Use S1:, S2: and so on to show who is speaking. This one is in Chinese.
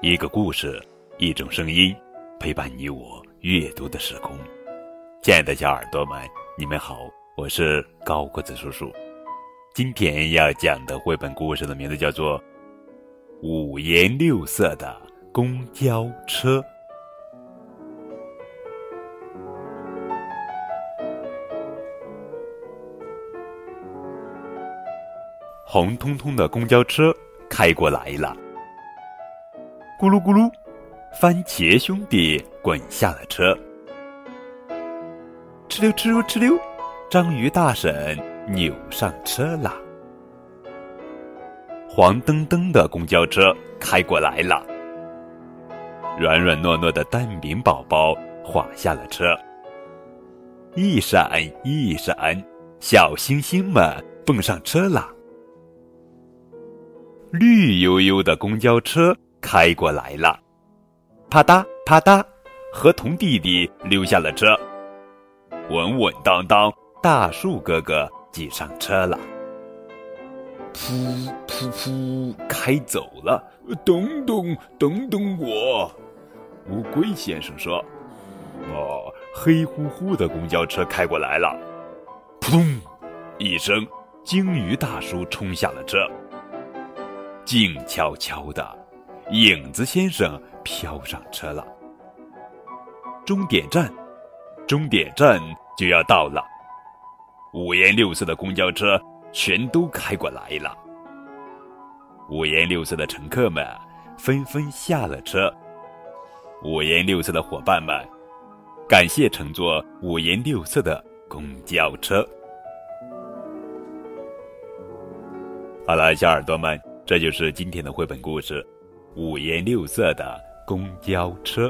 S1: 一个故事，一种声音，陪伴你我阅读的时空。亲爱的小耳朵们，你们好，我是高个子叔叔。今天要讲的绘本故事的名字叫做《五颜六色的公交车》。红彤彤的公交车开过来了，咕噜咕噜，番茄兄弟滚下了车。哧溜哧溜哧溜，章鱼大婶扭上车啦。黄澄澄的公交车开过来了，软软糯糯的蛋饼宝宝滑下了车。一闪一闪，小星星们蹦上车啦。绿油油的公交车开过来了，啪嗒啪嗒，河童弟弟溜下了车。稳稳当当，大树哥哥挤上车了。噗噗噗，开走了。
S2: 等等等等我，乌龟先生说：“
S1: 哦，黑乎乎的公交车开过来了。”扑通一声，鲸鱼大叔冲下了车。静悄悄的，影子先生飘上车了。终点站，终点站就要到了。五颜六色的公交车全都开过来了。五颜六色的乘客们纷纷下了车。五颜六色的伙伴们，感谢乘坐五颜六色的公交车。好了，小耳朵们。这就是今天的绘本故事，《五颜六色的公交车》。